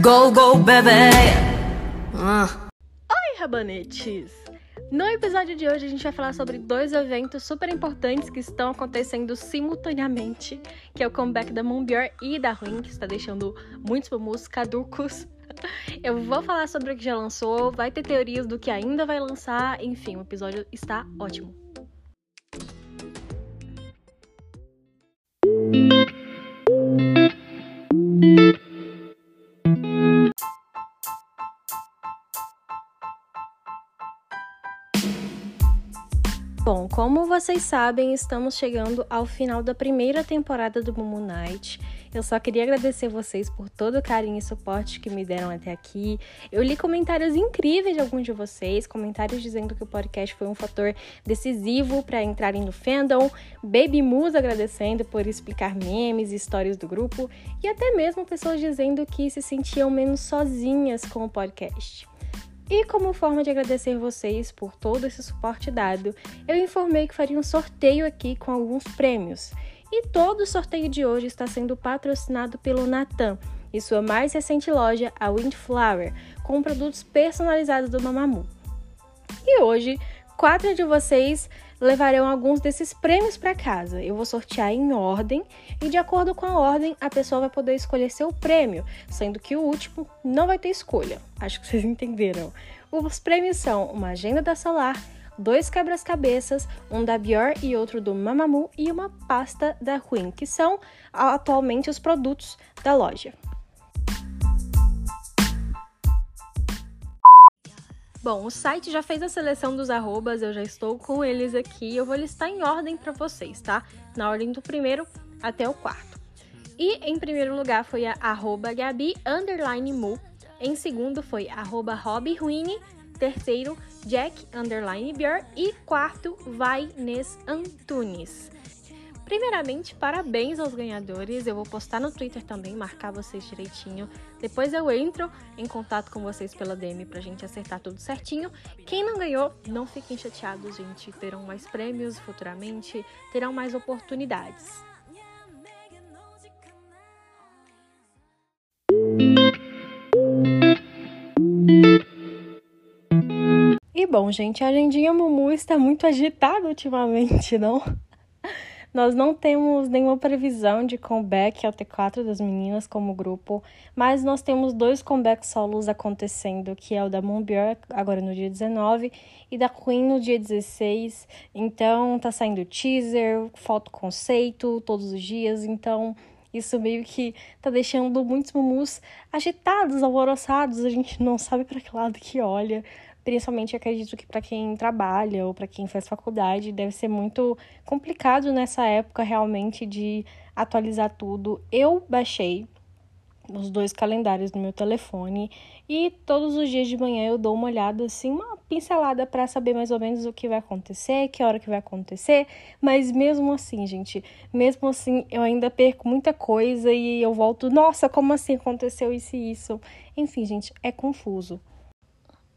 Go, go, baby! Oi, rabanetes! No episódio de hoje a gente vai falar sobre dois eventos super importantes que estão acontecendo simultaneamente, que é o comeback da Moonbear e da Ruin, que está deixando muitos famosos caducos. Eu vou falar sobre o que já lançou, vai ter teorias do que ainda vai lançar, enfim, o episódio está ótimo. Bom, como vocês sabem, estamos chegando ao final da primeira temporada do Moon Night. Eu só queria agradecer vocês por todo o carinho e suporte que me deram até aqui. Eu li comentários incríveis de alguns de vocês, comentários dizendo que o podcast foi um fator decisivo para entrarem no fandom, Baby Moose agradecendo por explicar memes e histórias do grupo, e até mesmo pessoas dizendo que se sentiam menos sozinhas com o podcast. E como forma de agradecer vocês por todo esse suporte dado, eu informei que faria um sorteio aqui com alguns prêmios. E todo o sorteio de hoje está sendo patrocinado pelo Natan e sua mais recente loja, a Windflower, com produtos personalizados do Mamamoo. E hoje, quatro de vocês levarão alguns desses prêmios para casa. Eu vou sortear em ordem e, de acordo com a ordem, a pessoa vai poder escolher seu prêmio, sendo que o último não vai ter escolha. Acho que vocês entenderam. Os prêmios são uma agenda da Solar, dois quebras-cabeças, um da Bior e outro do Mamamoo e uma pasta da Ruin, que são atualmente os produtos da loja. Bom, o site já fez a seleção dos arrobas, eu já estou com eles aqui. Eu vou listar em ordem para vocês, tá? Na ordem do primeiro até o quarto. E em primeiro lugar foi a arroba Gabi underline Mu. Em segundo foi arroba Hobby Ruine. Terceiro, Jack underline Bior. E quarto, Vai Nes Antunes. Primeiramente, parabéns aos ganhadores. Eu vou postar no Twitter também, marcar vocês direitinho. Depois eu entro em contato com vocês pela DM pra gente acertar tudo certinho. Quem não ganhou, não fiquem chateados, gente. Terão mais prêmios futuramente, terão mais oportunidades. E bom, gente, a agendinha Mumu está muito agitada ultimamente, não? Nós não temos nenhuma previsão de comeback ao T4 das meninas como grupo, mas nós temos dois comebacks solos acontecendo, que é o da Moonbear agora no dia 19 e da Queen no dia 16. Então tá saindo teaser, foto conceito todos os dias, então isso meio que tá deixando muitos mumus agitados, alvoroçados, a gente não sabe para que lado que olha. Principalmente acredito que para quem trabalha ou para quem faz faculdade deve ser muito complicado nessa época realmente de atualizar tudo. Eu baixei os dois calendários no meu telefone e todos os dias de manhã eu dou uma olhada assim, uma pincelada para saber mais ou menos o que vai acontecer, que hora que vai acontecer, mas mesmo assim, gente, mesmo assim eu ainda perco muita coisa e eu volto, nossa, como assim aconteceu isso e isso? Enfim, gente, é confuso.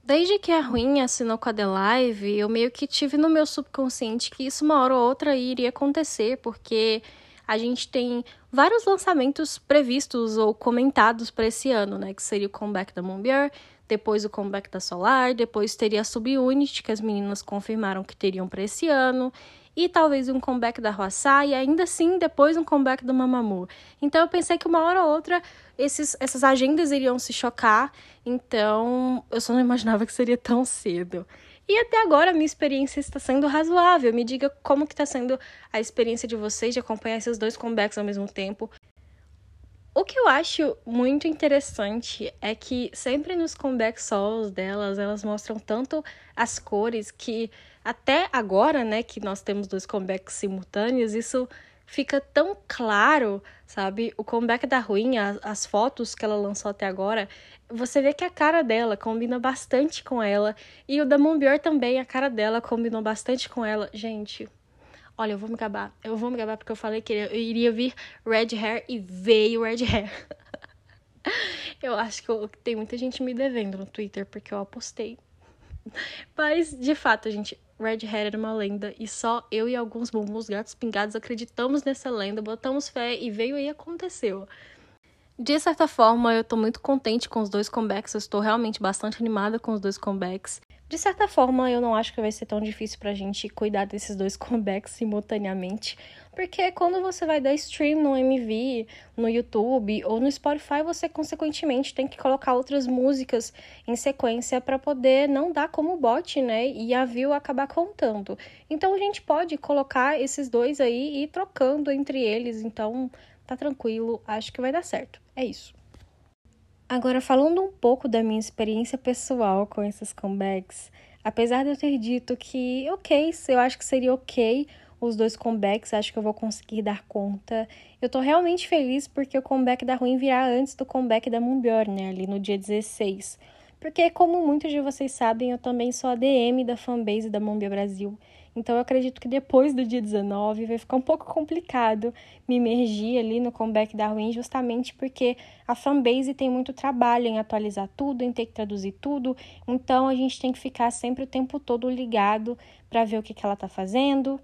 Desde que a Ruim assinou com a The Live, eu meio que tive no meu subconsciente que isso uma hora ou outra iria acontecer, porque a gente tem vários lançamentos previstos ou comentados para esse ano, né? Que seria o comeback da Moonbear, depois o comeback da Solar, depois teria a Subunit, que as meninas confirmaram que teriam para esse ano, e talvez um comeback da Huasai, e ainda assim depois um comeback do Mamamoo. Então eu pensei que uma hora ou outra esses, essas agendas iriam se chocar, então eu só não imaginava que seria tão cedo. E até agora a minha experiência está sendo razoável. Me diga como que está sendo a experiência de vocês de acompanhar esses dois comebacks ao mesmo tempo. O que eu acho muito interessante é que sempre nos comeback solos delas, elas mostram tanto as cores que até agora, né, que nós temos dois comebacks simultâneos, isso fica tão claro, sabe? O comeback da Ruim, as, as fotos que ela lançou até agora, você vê que a cara dela combina bastante com ela. E o da Moonbior também, a cara dela combinou bastante com ela. Gente, Olha, eu vou me gabar. Eu vou me gabar porque eu falei que eu iria vir red hair e veio red hair. eu acho que eu, tem muita gente me devendo no Twitter porque eu apostei. Mas, de fato, gente, Red Hair era uma lenda e só eu e alguns bumbus gatos pingados acreditamos nessa lenda, botamos fé e veio e aconteceu. De certa forma, eu tô muito contente com os dois comebacks, eu estou realmente bastante animada com os dois comebacks. De certa forma, eu não acho que vai ser tão difícil pra gente cuidar desses dois comebacks simultaneamente, porque quando você vai dar stream no MV, no YouTube ou no Spotify, você consequentemente tem que colocar outras músicas em sequência para poder não dar como bot, né? E a view acabar contando. Então a gente pode colocar esses dois aí e ir trocando entre eles, então tá tranquilo, acho que vai dar certo. É isso. Agora, falando um pouco da minha experiência pessoal com esses comebacks, apesar de eu ter dito que, ok, eu acho que seria ok os dois comebacks, acho que eu vou conseguir dar conta. Eu tô realmente feliz porque o comeback da Ruim virá antes do comeback da Moonbjörn, né, ali no dia 16. Porque, como muitos de vocês sabem, eu também sou a DM da fanbase da Mombia Brasil. Então eu acredito que depois do dia 19 vai ficar um pouco complicado me emergir ali no comeback da Ruin, justamente porque a fanbase tem muito trabalho em atualizar tudo, em ter que traduzir tudo. Então a gente tem que ficar sempre o tempo todo ligado para ver o que, que ela está fazendo,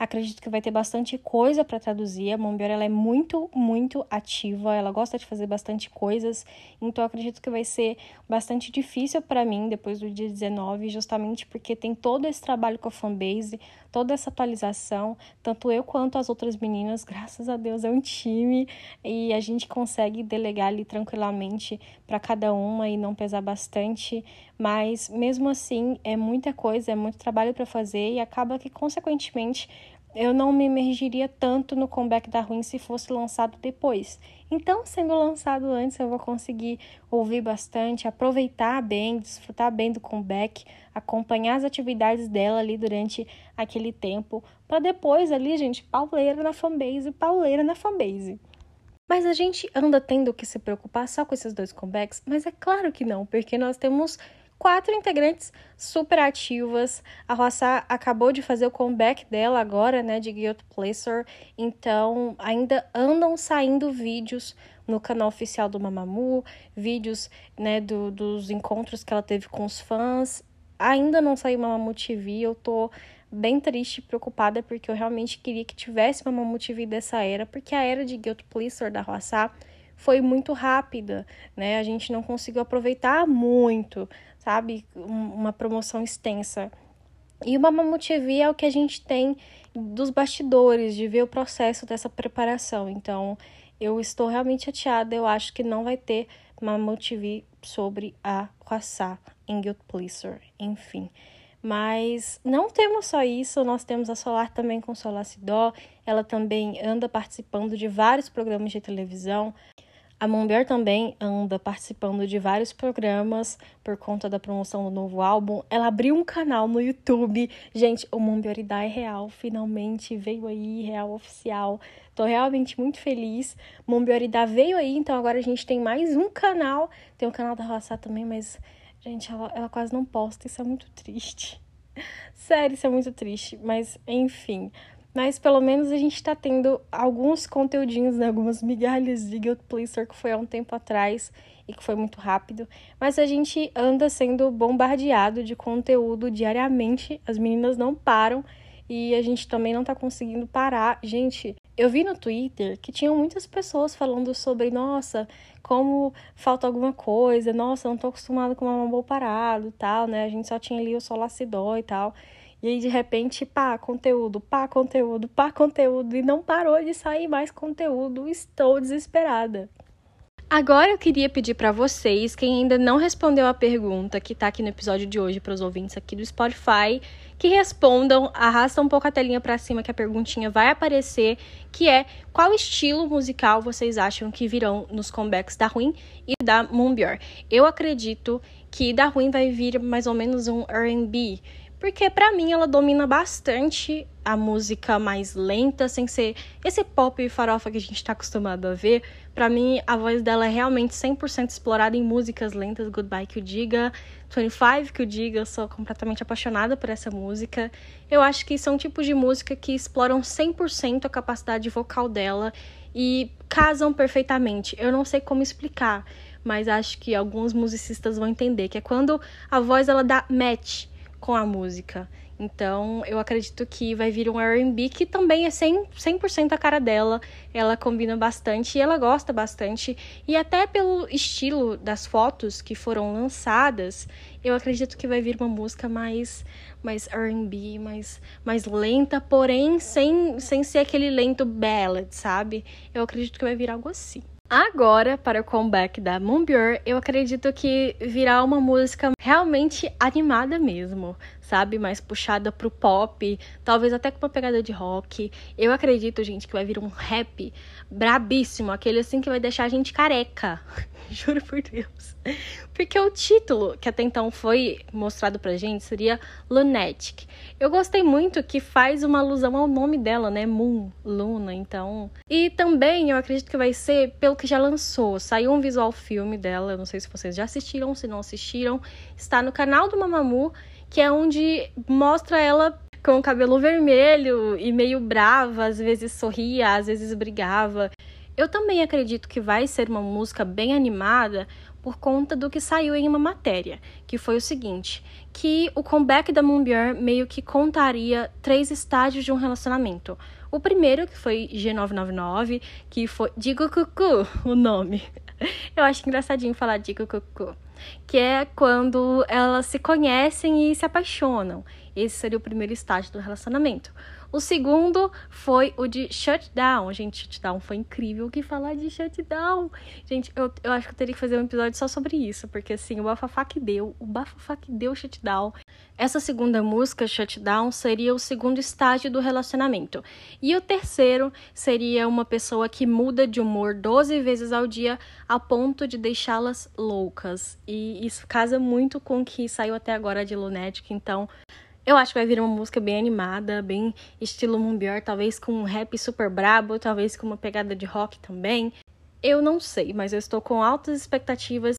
Acredito que vai ter bastante coisa para traduzir. A Mombiora ela é muito, muito ativa, ela gosta de fazer bastante coisas, então acredito que vai ser bastante difícil para mim depois do dia 19, justamente porque tem todo esse trabalho com a fanbase, toda essa atualização, tanto eu quanto as outras meninas, graças a Deus é um time e a gente consegue delegar ali tranquilamente para cada uma e não pesar bastante, mas mesmo assim é muita coisa, é muito trabalho para fazer e acaba que consequentemente eu não me emergiria tanto no comeback da Ruim se fosse lançado depois. Então, sendo lançado antes, eu vou conseguir ouvir bastante, aproveitar bem, desfrutar bem do comeback, acompanhar as atividades dela ali durante aquele tempo, para depois ali, gente, pauleira na fanbase, pauleira na fanbase. Mas a gente anda tendo que se preocupar só com esses dois comebacks? Mas é claro que não, porque nós temos quatro integrantes super ativas. A Roça acabou de fazer o comeback dela agora, né, de Guild Placer. Então, ainda andam saindo vídeos no canal oficial do Mamamoo, vídeos, né, do, dos encontros que ela teve com os fãs. Ainda não saiu Mamamoo TV, eu tô bem triste e preocupada porque eu realmente queria que tivesse Mamamoo TV dessa era, porque a era de Guild Placer da Roça foi muito rápida, né? A gente não conseguiu aproveitar muito sabe? Uma promoção extensa. E o Mamamoo TV é o que a gente tem dos bastidores, de ver o processo dessa preparação. Então, eu estou realmente chateada. Eu acho que não vai ter Mamamoo TV sobre a Kwassá em Guild Pleaser, enfim. Mas não temos só isso, nós temos a Solar também com Solar Sidó. Ela também anda participando de vários programas de televisão. A Mombier também anda participando de vários programas por conta da promoção do novo álbum. Ela abriu um canal no YouTube. Gente, o Mombioridade é real, finalmente veio aí, real oficial. Tô realmente muito feliz. Mombioridade veio aí, então agora a gente tem mais um canal. Tem o canal da Roça também, mas, gente, ela, ela quase não posta. Isso é muito triste. Sério, isso é muito triste. Mas, enfim. Mas pelo menos a gente está tendo alguns conteúdinhos, né? algumas migalhas de Guild Pleaser que foi há um tempo atrás e que foi muito rápido. Mas a gente anda sendo bombardeado de conteúdo diariamente, as meninas não param e a gente também não tá conseguindo parar. Gente, eu vi no Twitter que tinham muitas pessoas falando sobre, nossa, como falta alguma coisa, nossa, não tô acostumado com uma boa parado e tal, né? A gente só tinha ali o Solacidó e tal. E aí, de repente, pá, conteúdo, pá, conteúdo, pá, conteúdo, e não parou de sair mais conteúdo. Estou desesperada. Agora eu queria pedir para vocês, quem ainda não respondeu a pergunta que tá aqui no episódio de hoje para os ouvintes aqui do Spotify, que respondam, arrasta um pouco a telinha para cima que a perguntinha vai aparecer, que é qual estilo musical vocês acham que virão nos comebacks da Ruim e da Moonbior. Eu acredito que da Ruim vai vir mais ou menos um R&B, porque para mim ela domina bastante a música mais lenta, sem ser esse pop farofa que a gente tá acostumado a ver. Para mim, a voz dela é realmente 100% explorada em músicas lentas, Goodbye que o diga, 25 que o diga, eu sou completamente apaixonada por essa música. Eu acho que são tipos de música que exploram 100% a capacidade vocal dela e casam perfeitamente. Eu não sei como explicar, mas acho que alguns musicistas vão entender que é quando a voz ela dá match com a música. Então, eu acredito que vai vir um R&B que também é 100%, 100 a cara dela. Ela combina bastante e ela gosta bastante. E até pelo estilo das fotos que foram lançadas, eu acredito que vai vir uma música mais mais R&B, mais mais lenta, porém sem sem ser aquele lento ballad, sabe? Eu acredito que vai vir algo assim. Agora, para o comeback da Moonbyur, eu acredito que virá uma música realmente animada mesmo, sabe? Mais puxada pro pop, talvez até com uma pegada de rock. Eu acredito, gente, que vai vir um rap brabíssimo, aquele assim que vai deixar a gente careca. Juro por Deus. Porque o título que até então foi mostrado pra gente seria Lunatic. Eu gostei muito que faz uma alusão ao nome dela, né? Moon, Luna, então. E também eu acredito que vai ser pelo que já lançou. Saiu um visual filme dela, eu não sei se vocês já assistiram, se não assistiram. Está no canal do Mamamoo, que é onde mostra ela com o cabelo vermelho e meio brava, às vezes sorria, às vezes brigava. Eu também acredito que vai ser uma música bem animada por conta do que saiu em uma matéria, que foi o seguinte, que o comeback da Moonbyur meio que contaria três estágios de um relacionamento. O primeiro, que foi G999, que foi Digo Cucu, o nome. Eu acho engraçadinho falar Digo Cucu. Que é quando elas se conhecem e se apaixonam. Esse seria o primeiro estágio do relacionamento. O segundo foi o de shutdown. Gente, shutdown foi incrível. O que falar de shutdown? Gente, eu, eu acho que eu teria que fazer um episódio só sobre isso, porque assim, o bafafá que deu, o bafafá que deu shutdown. Essa segunda música, shutdown, seria o segundo estágio do relacionamento. E o terceiro seria uma pessoa que muda de humor 12 vezes ao dia a ponto de deixá-las loucas. E isso casa muito com o que saiu até agora de Lunatic, então eu acho que vai vir uma música bem animada, bem estilo Moonbyur, talvez com um rap super brabo, talvez com uma pegada de rock também. Eu não sei, mas eu estou com altas expectativas.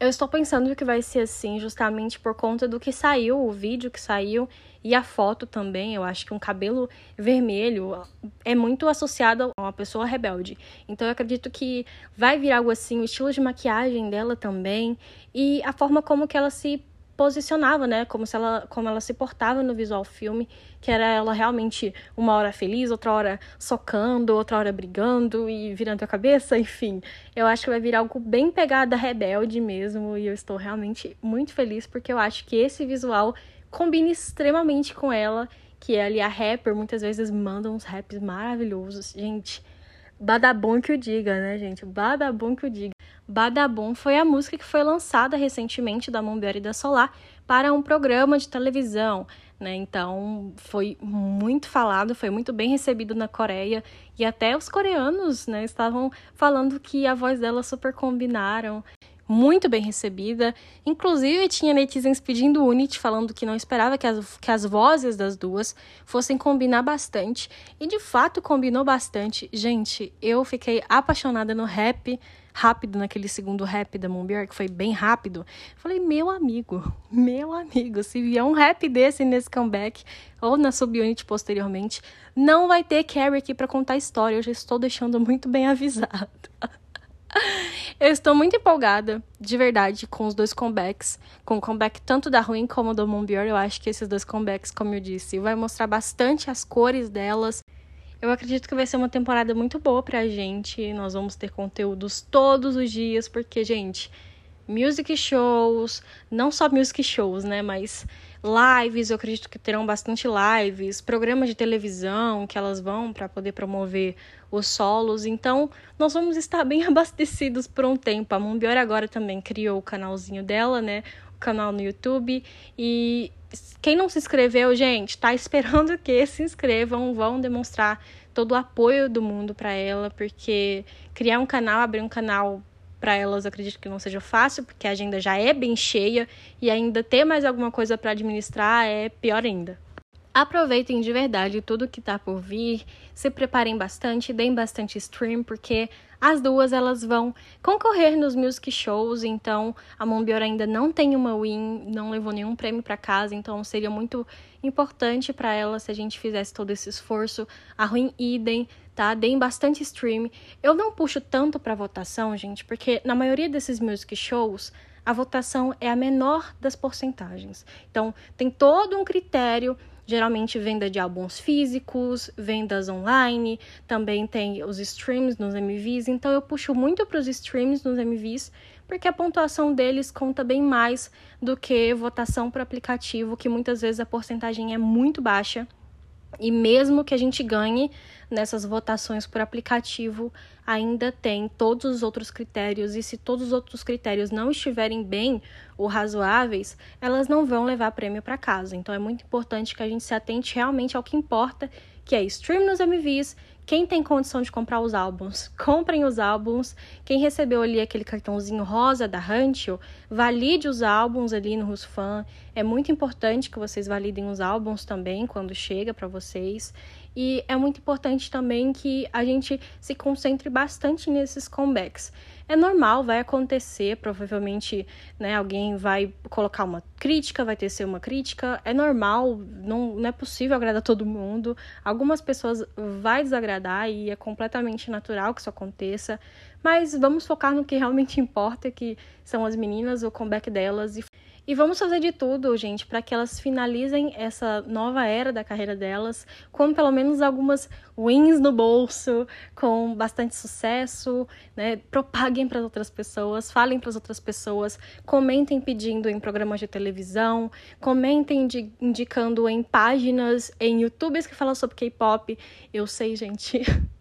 Eu estou pensando que vai ser assim justamente por conta do que saiu, o vídeo que saiu e a foto também. Eu acho que um cabelo vermelho é muito associado a uma pessoa rebelde. Então eu acredito que vai vir algo assim, o estilo de maquiagem dela também e a forma como que ela se posicionava, né? Como se ela, como ela se portava no visual filme, que era ela realmente uma hora feliz, outra hora socando, outra hora brigando e virando a cabeça, enfim. Eu acho que vai vir algo bem pegada rebelde mesmo, e eu estou realmente muito feliz porque eu acho que esse visual combina extremamente com ela, que é ali a rapper, muitas vezes manda uns raps maravilhosos. Gente, badabom que o diga, né, gente? Badabom que o diga. Badabum foi a música que foi lançada recentemente da Moonberry e da Solar para um programa de televisão, né? Então foi muito falado, foi muito bem recebido na Coreia e até os coreanos, né, estavam falando que a voz dela super combinaram muito bem recebida. Inclusive, tinha netizens pedindo Unity, falando que não esperava que as, que as vozes das duas fossem combinar bastante. E de fato combinou bastante. Gente, eu fiquei apaixonada no rap rápido naquele segundo rap da Moonbeer, que foi bem rápido. Falei, meu amigo, meu amigo, se vier um rap desse nesse comeback, ou na subunit posteriormente, não vai ter Carrie aqui para contar a história. Eu já estou deixando muito bem avisado. Eu estou muito empolgada, de verdade, com os dois comebacks. Com o comeback tanto da Ruin como do Moonbeer. Eu acho que esses dois comebacks, como eu disse, vai mostrar bastante as cores delas. Eu acredito que vai ser uma temporada muito boa pra gente. Nós vamos ter conteúdos todos os dias, porque, gente, music shows, não só music shows, né, mas lives, eu acredito que terão bastante lives, programas de televisão que elas vão para poder promover os solos. Então, nós vamos estar bem abastecidos por um tempo. A Mumbior agora também criou o canalzinho dela, né? O canal no YouTube e quem não se inscreveu, gente, tá esperando que se inscrevam, vão demonstrar todo o apoio do mundo para ela, porque criar um canal, abrir um canal para elas, acredito que não seja fácil, porque a agenda já é bem cheia e ainda ter mais alguma coisa para administrar é pior ainda. Aproveitem de verdade tudo que tá por vir, se preparem bastante, deem bastante stream, porque as duas elas vão concorrer nos music shows, então a Mombior ainda não tem uma win, não levou nenhum prêmio para casa, então seria muito importante para ela se a gente fizesse todo esse esforço. A Ruim idem, tá? Deem bastante stream. Eu não puxo tanto para votação, gente, porque na maioria desses music shows a votação é a menor das porcentagens. Então, tem todo um critério geralmente venda de álbuns físicos, vendas online, também tem os streams nos MVs, então eu puxo muito para os streams nos MVs, porque a pontuação deles conta bem mais do que votação por aplicativo, que muitas vezes a porcentagem é muito baixa. E mesmo que a gente ganhe nessas votações por aplicativo, ainda tem todos os outros critérios, e se todos os outros critérios não estiverem bem ou razoáveis, elas não vão levar prêmio para casa. Então é muito importante que a gente se atente realmente ao que importa, que é stream nos MVs quem tem condição de comprar os álbuns, comprem os álbuns. Quem recebeu ali aquele cartãozinho rosa da Hantio, valide os álbuns ali no Rusfan. É muito importante que vocês validem os álbuns também quando chega para vocês. E é muito importante também que a gente se concentre bastante nesses comebacks é normal, vai acontecer, provavelmente, né, alguém vai colocar uma crítica, vai ter ser uma crítica, é normal, não, não é possível agradar todo mundo. Algumas pessoas vai desagradar e é completamente natural que isso aconteça, mas vamos focar no que realmente importa, que são as meninas, o comeback delas e e vamos fazer de tudo, gente, para que elas finalizem essa nova era da carreira delas com pelo menos algumas wins no bolso, com bastante sucesso, né? Propaguem para outras pessoas, falem para as outras pessoas, comentem pedindo em programas de televisão, comentem de, indicando em páginas, em YouTubes que falam sobre K-pop. Eu sei, gente.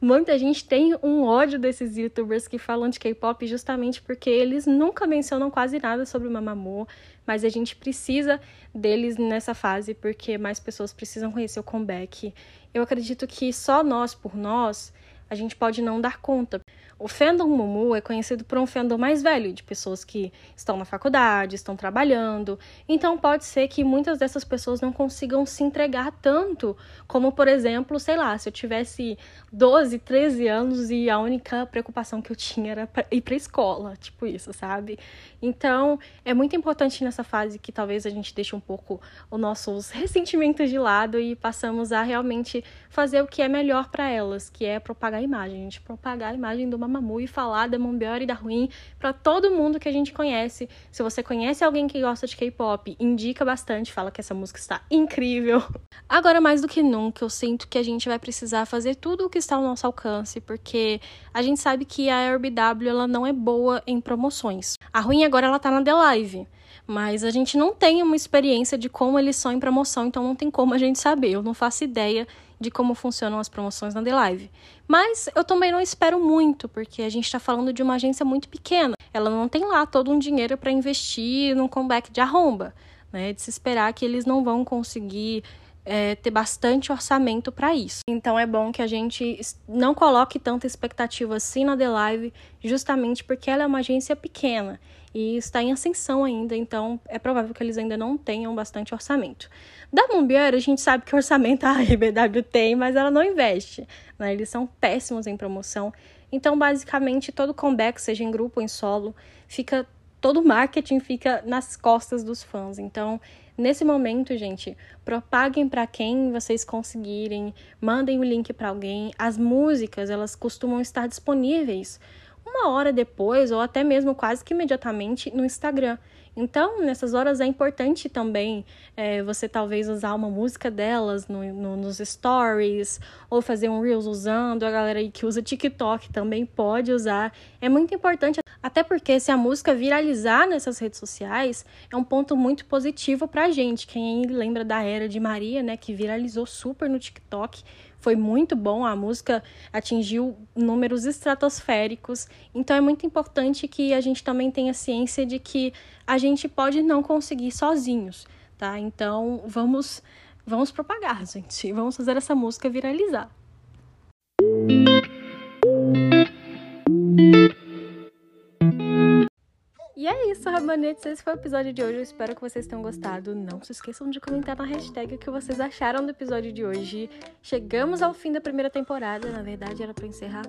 Muita gente tem um ódio desses youtubers que falam de K-pop justamente porque eles nunca mencionam quase nada sobre o Mamamoo, mas a gente precisa deles nessa fase porque mais pessoas precisam conhecer o comeback. Eu acredito que só nós por nós a gente pode não dar conta. O fandom Mumu é conhecido por um fandom mais velho, de pessoas que estão na faculdade, estão trabalhando. Então pode ser que muitas dessas pessoas não consigam se entregar tanto, como por exemplo, sei lá, se eu tivesse 12, 13 anos e a única preocupação que eu tinha era ir para escola, tipo isso, sabe? Então, é muito importante nessa fase que talvez a gente deixe um pouco os nossos ressentimentos de lado e passamos a realmente fazer o que é melhor para elas, que é propagar a imagem, a gente propagar a imagem do Mamamoo e falar da Mombior e da Ruim para todo mundo que a gente conhece. Se você conhece alguém que gosta de K-pop, indica bastante, fala que essa música está incrível. Agora mais do que nunca, eu sinto que a gente vai precisar fazer tudo o que está ao nosso alcance, porque a gente sabe que a RBW ela não é boa em promoções. A Ruim agora ela tá na The Live. Mas a gente não tem uma experiência de como eles são em promoção, então não tem como a gente saber. Eu não faço ideia de como funcionam as promoções na The Live. Mas eu também não espero muito, porque a gente está falando de uma agência muito pequena. Ela não tem lá todo um dinheiro para investir num comeback de arromba. Né? De se esperar que eles não vão conseguir é, ter bastante orçamento para isso. Então é bom que a gente não coloque tanta expectativa assim na The Live, justamente porque ela é uma agência pequena e está em ascensão ainda, então é provável que eles ainda não tenham bastante orçamento. Da Mumbier, a gente sabe que orçamento a RBW tem, mas ela não investe. Né? Eles são péssimos em promoção. Então, basicamente, todo comeback, seja em grupo ou em solo, fica todo marketing fica nas costas dos fãs. Então, nesse momento, gente, propaguem para quem vocês conseguirem, mandem o link para alguém. As músicas, elas costumam estar disponíveis uma hora depois ou até mesmo quase que imediatamente no Instagram. Então, nessas horas é importante também é, você talvez usar uma música delas no, no, nos stories ou fazer um Reels usando. A galera aí que usa TikTok também pode usar. É muito importante, até porque se a música viralizar nessas redes sociais, é um ponto muito positivo pra gente. Quem lembra da era de Maria, né, que viralizou super no TikTok foi muito bom, a música atingiu números estratosféricos. Então é muito importante que a gente também tenha ciência de que a gente pode não conseguir sozinhos, tá? Então vamos vamos propagar, gente. Vamos fazer essa música viralizar. E é isso, Rabanetes. Esse foi o episódio de hoje. Eu espero que vocês tenham gostado. Não se esqueçam de comentar na hashtag o que vocês acharam do episódio de hoje. Chegamos ao fim da primeira temporada. Na verdade, era para encerrar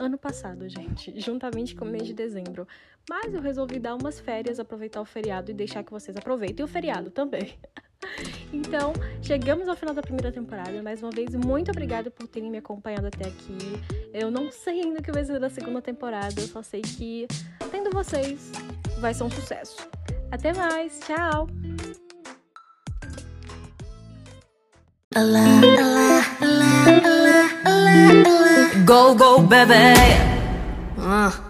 ano passado, gente, juntamente com o mês de dezembro. Mas eu resolvi dar umas férias, aproveitar o feriado e deixar que vocês aproveitem o feriado também. Então, chegamos ao final da primeira temporada. Mais uma vez, muito obrigada por terem me acompanhado até aqui. Eu não sei ainda o que vai ser da segunda temporada, eu só sei que, tendo vocês, vai ser um sucesso. Até mais, tchau! Go, go, baby! Uh.